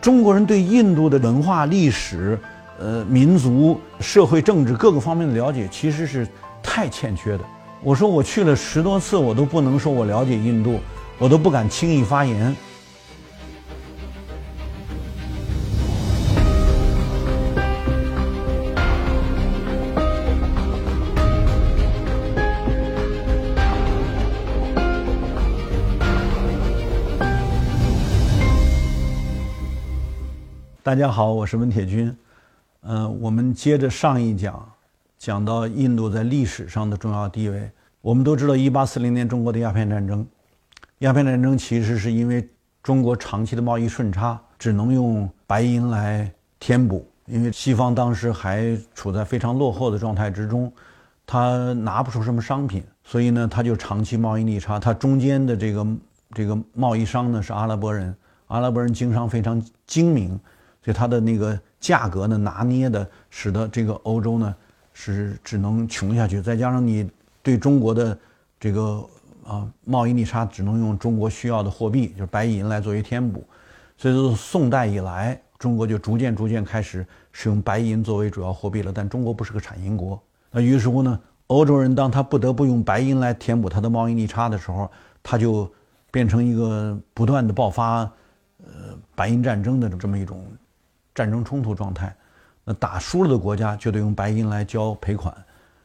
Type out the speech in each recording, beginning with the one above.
中国人对印度的文化、历史、呃民族、社会、政治各个方面的了解，其实是太欠缺的。我说我去了十多次，我都不能说我了解印度，我都不敢轻易发言。大家好，我是温铁军。嗯，我们接着上一讲，讲到印度在历史上的重要地位。我们都知道，一八四零年中国的鸦片战争，鸦片战争其实是因为中国长期的贸易顺差，只能用白银来填补。因为西方当时还处在非常落后的状态之中，他拿不出什么商品，所以呢，他就长期贸易逆差。他中间的这个这个贸易商呢是阿拉伯人，阿拉伯人经商非常精明。所以它的那个价格呢，拿捏的使得这个欧洲呢是只能穷下去。再加上你对中国的这个啊贸易逆差，只能用中国需要的货币，就是白银来作为填补。所以说宋代以来，中国就逐渐逐渐开始使用白银作为主要货币了。但中国不是个产银国，那于是乎呢，欧洲人当他不得不用白银来填补他的贸易逆差的时候，他就变成一个不断的爆发呃白银战争的这么一种。战争冲突状态，那打输了的国家就得用白银来交赔款，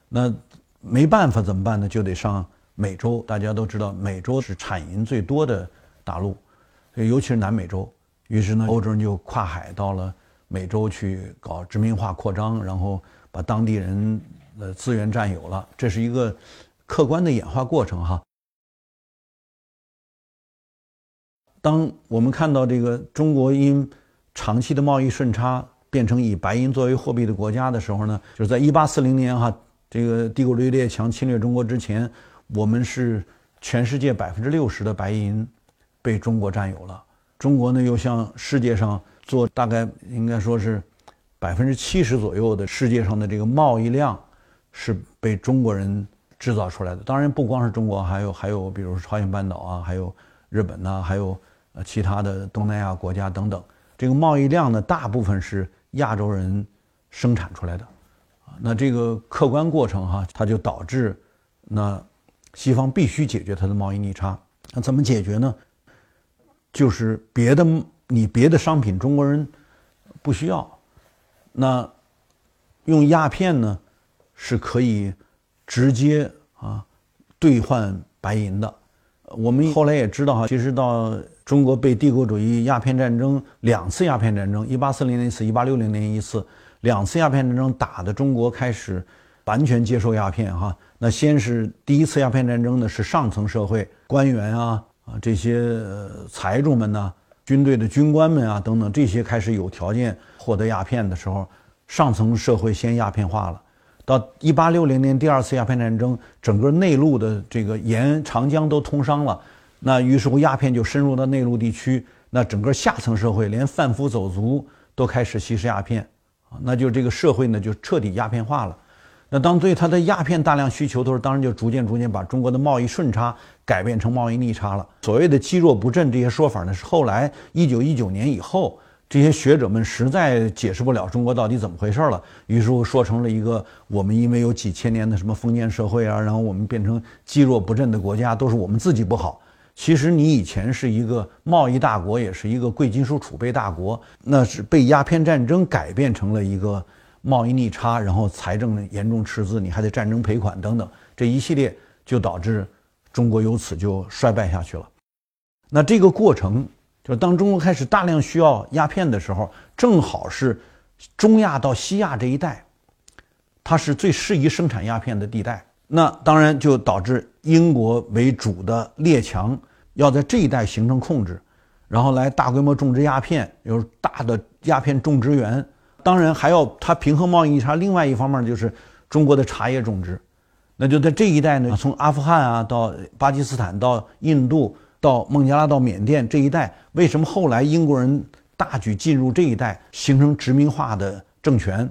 那没办法怎么办呢？就得上美洲。大家都知道，美洲是产银最多的大陆，尤其是南美洲。于是呢，欧洲人就跨海到了美洲去搞殖民化扩张，然后把当地人的资源占有了。这是一个客观的演化过程哈。当我们看到这个中国因长期的贸易顺差变成以白银作为货币的国家的时候呢，就是在一八四零年哈，这个帝国主义列强侵略中国之前，我们是全世界百分之六十的白银被中国占有了。中国呢又向世界上做大概应该说是百分之七十左右的世界上的这个贸易量是被中国人制造出来的。当然不光是中国，还有还有比如说朝鲜半岛啊，还有日本呐，还有呃其他的东南亚国家等等。这个贸易量呢，大部分是亚洲人生产出来的，啊，那这个客观过程哈，它就导致那西方必须解决它的贸易逆差。那怎么解决呢？就是别的你别的商品中国人不需要，那用鸦片呢是可以直接啊兑换白银的。我们后来也知道哈，其实到。中国被帝国主义鸦片战争两次鸦片战争，一八四零年一次，一八六零年一次，两次鸦片战争打的中国开始完全接受鸦片哈。那先是第一次鸦片战争呢，是上层社会官员啊啊这些财主们呢，军队的军官们啊等等这些开始有条件获得鸦片的时候，上层社会先鸦片化了。到一八六零年第二次鸦片战争，整个内陆的这个沿长江都通商了。那于是乎，鸦片就深入到内陆地区，那整个下层社会，连贩夫走卒都开始吸食鸦片，啊，那就这个社会呢就彻底鸦片化了。那当对它的鸦片大量需求的时候，当然就逐渐逐渐把中国的贸易顺差改变成贸易逆差了。所谓的积弱不振这些说法呢，是后来一九一九年以后，这些学者们实在解释不了中国到底怎么回事了，于是乎说成了一个我们因为有几千年的什么封建社会啊，然后我们变成积弱不振的国家，都是我们自己不好。其实你以前是一个贸易大国，也是一个贵金属储备大国，那是被鸦片战争改变成了一个贸易逆差，然后财政严重赤字，你还得战争赔款等等，这一系列就导致中国由此就衰败下去了。那这个过程，就当中国开始大量需要鸦片的时候，正好是中亚到西亚这一带，它是最适宜生产鸦片的地带。那当然就导致英国为主的列强要在这一带形成控制，然后来大规模种植鸦片，有大的鸦片种植园。当然还要它平衡贸易差。另外一方面就是中国的茶叶种植，那就在这一带呢，从阿富汗啊到巴基斯坦到印度到孟加拉到缅甸这一带，为什么后来英国人大举进入这一带，形成殖民化的政权，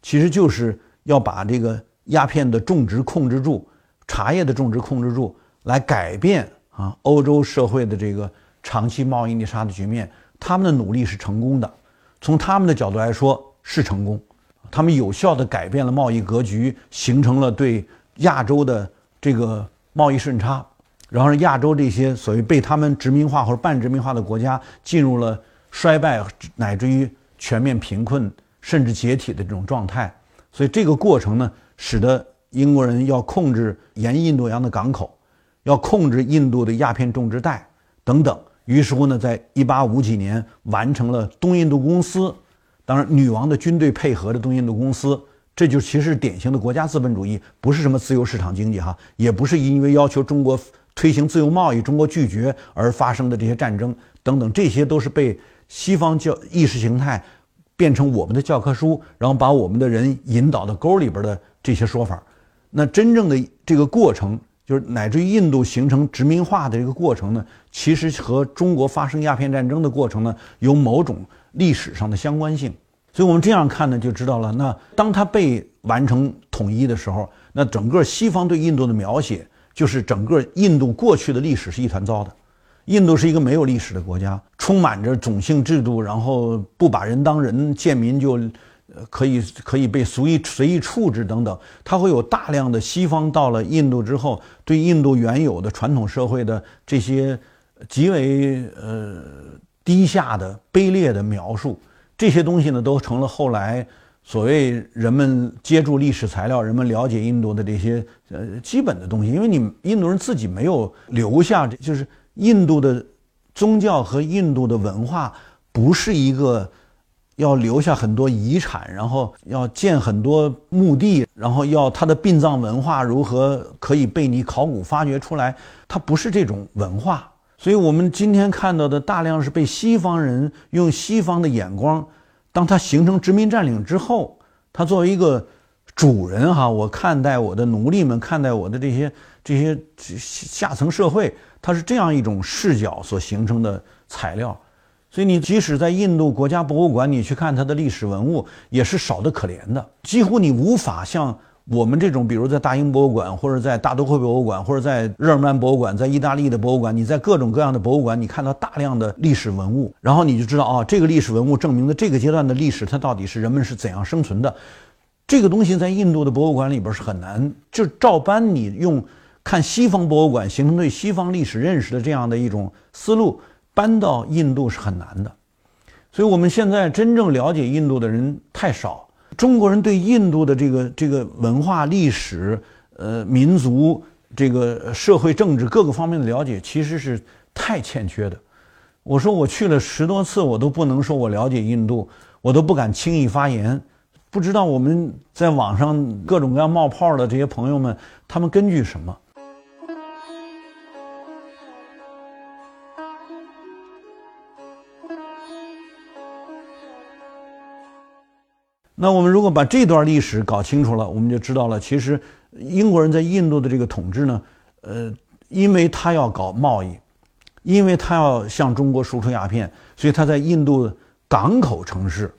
其实就是要把这个。鸦片的种植控制住，茶叶的种植控制住，来改变啊欧洲社会的这个长期贸易逆差的局面，他们的努力是成功的，从他们的角度来说是成功，他们有效地改变了贸易格局，形成了对亚洲的这个贸易顺差，然后亚洲这些所谓被他们殖民化或者半殖民化的国家进入了衰败乃至于全面贫困甚至解体的这种状态。所以这个过程呢，使得英国人要控制沿印度洋的港口，要控制印度的鸦片种植带等等。于是乎呢，在一八五几年完成了东印度公司，当然女王的军队配合的东印度公司，这就其实是典型的国家资本主义，不是什么自由市场经济哈，也不是因为要求中国推行自由贸易，中国拒绝而发生的这些战争等等，这些都是被西方教意识形态变成我们的教科书，然后把我们的人引导到沟里边的这些说法。那真正的这个过程。就是乃至于印度形成殖民化的这个过程呢，其实和中国发生鸦片战争的过程呢有某种历史上的相关性。所以我们这样看呢，就知道了。那当它被完成统一的时候，那整个西方对印度的描写就是整个印度过去的历史是一团糟的。印度是一个没有历史的国家，充满着种姓制度，然后不把人当人，贱民就。可以可以被随意随意处置等等，它会有大量的西方到了印度之后，对印度原有的传统社会的这些极为呃低下的卑劣的描述，这些东西呢，都成了后来所谓人们接触历史材料、人们了解印度的这些呃基本的东西。因为你印度人自己没有留下，就是印度的宗教和印度的文化不是一个。要留下很多遗产，然后要建很多墓地，然后要他的殡葬文化如何可以被你考古发掘出来？它不是这种文化，所以我们今天看到的大量是被西方人用西方的眼光，当他形成殖民占领之后，他作为一个主人哈，我看待我的奴隶们，看待我的这些这些下层社会，它是这样一种视角所形成的材料。所以你即使在印度国家博物馆，你去看它的历史文物，也是少得可怜的。几乎你无法像我们这种，比如在大英博物馆，或者在大都会博物馆，或者在日耳曼博物馆，在意大利的博物馆，你在各种各样的博物馆，你看到大量的历史文物，然后你就知道啊，这个历史文物证明了这个阶段的历史，它到底是人们是怎样生存的。这个东西在印度的博物馆里边是很难，就照搬你用看西方博物馆形成对西方历史认识的这样的一种思路。搬到印度是很难的，所以我们现在真正了解印度的人太少。中国人对印度的这个这个文化、历史、呃民族、这个社会、政治各个方面的了解，其实是太欠缺的。我说我去了十多次，我都不能说我了解印度，我都不敢轻易发言。不知道我们在网上各种各样冒泡的这些朋友们，他们根据什么？那我们如果把这段历史搞清楚了，我们就知道了，其实英国人在印度的这个统治呢，呃，因为他要搞贸易，因为他要向中国输出鸦片，所以他在印度港口城市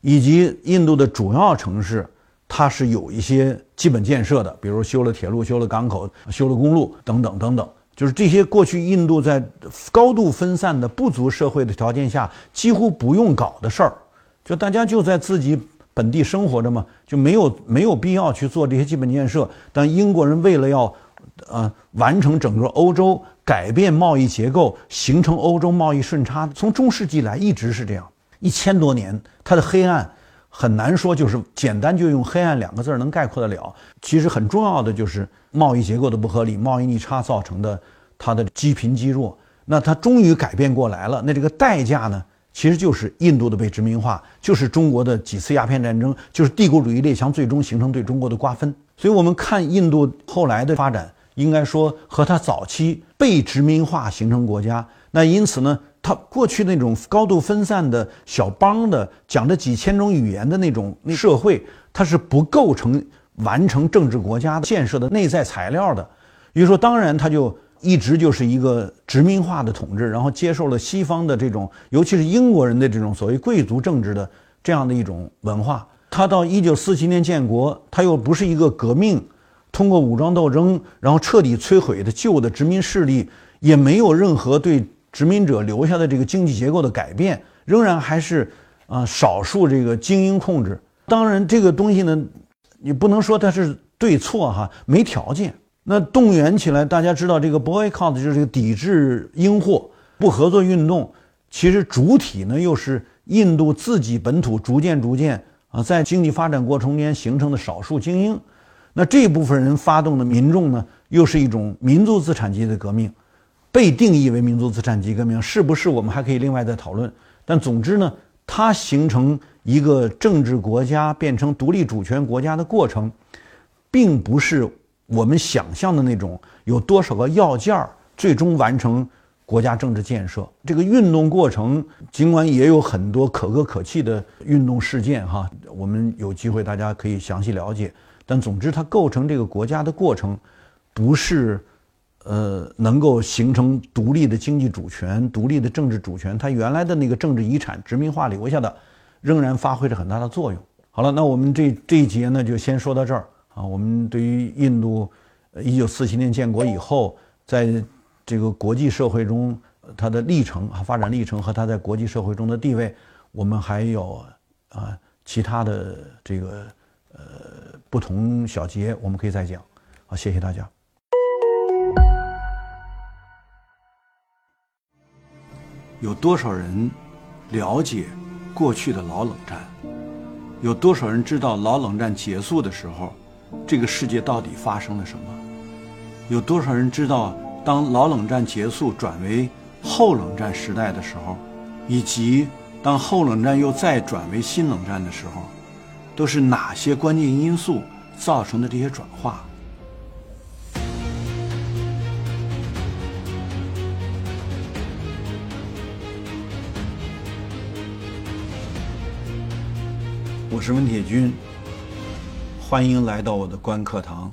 以及印度的主要城市，它是有一些基本建设的，比如修了铁路、修了港口、修了公路等等等等，就是这些过去印度在高度分散的不足社会的条件下几乎不用搞的事儿，就大家就在自己。本地生活着嘛，就没有没有必要去做这些基本建设。但英国人为了要，呃，完成整个欧洲改变贸易结构，形成欧洲贸易顺差，从中世纪来一直是这样，一千多年，它的黑暗很难说就是简单就用黑暗两个字能概括得了。其实很重要的就是贸易结构的不合理，贸易逆差造成的它的积贫积弱。那它终于改变过来了，那这个代价呢？其实就是印度的被殖民化，就是中国的几次鸦片战争，就是帝国主义列强最终形成对中国的瓜分。所以，我们看印度后来的发展，应该说和它早期被殖民化形成国家。那因此呢，它过去那种高度分散的小邦的、讲着几千种语言的那种社会，它是不构成完成政治国家的建设的内在材料的。比如说，当然它就。一直就是一个殖民化的统治，然后接受了西方的这种，尤其是英国人的这种所谓贵族政治的这样的一种文化。他到一九四七年建国，他又不是一个革命，通过武装斗争，然后彻底摧毁的旧的殖民势力，也没有任何对殖民者留下的这个经济结构的改变，仍然还是啊少数这个精英控制。当然，这个东西呢，你不能说它是对错哈，没条件。那动员起来，大家知道这个 boycott 就是这个抵制英货、不合作运动，其实主体呢又是印度自己本土逐渐逐渐啊，在经济发展过程中间形成的少数精英。那这部分人发动的民众呢，又是一种民族资产阶级的革命，被定义为民族资产阶级革命，是不是我们还可以另外再讨论？但总之呢，它形成一个政治国家变成独立主权国家的过程，并不是。我们想象的那种有多少个要件儿，最终完成国家政治建设这个运动过程，尽管也有很多可歌可泣的运动事件哈，我们有机会大家可以详细了解。但总之，它构成这个国家的过程，不是呃能够形成独立的经济主权、独立的政治主权，它原来的那个政治遗产殖民化留下的，仍然发挥着很大的作用。好了，那我们这这一节呢，就先说到这儿。啊，我们对于印度，一九四七年建国以后，在这个国际社会中它的历程啊，发展历程和它在国际社会中的地位，我们还有啊其他的这个呃不同小节，我们可以再讲。好，谢谢大家。有多少人了解过去的老冷战？有多少人知道老冷战结束的时候？这个世界到底发生了什么？有多少人知道，当老冷战结束转为后冷战时代的时候，以及当后冷战又再转为新冷战的时候，都是哪些关键因素造成的这些转化？我是温铁军。欢迎来到我的观课堂。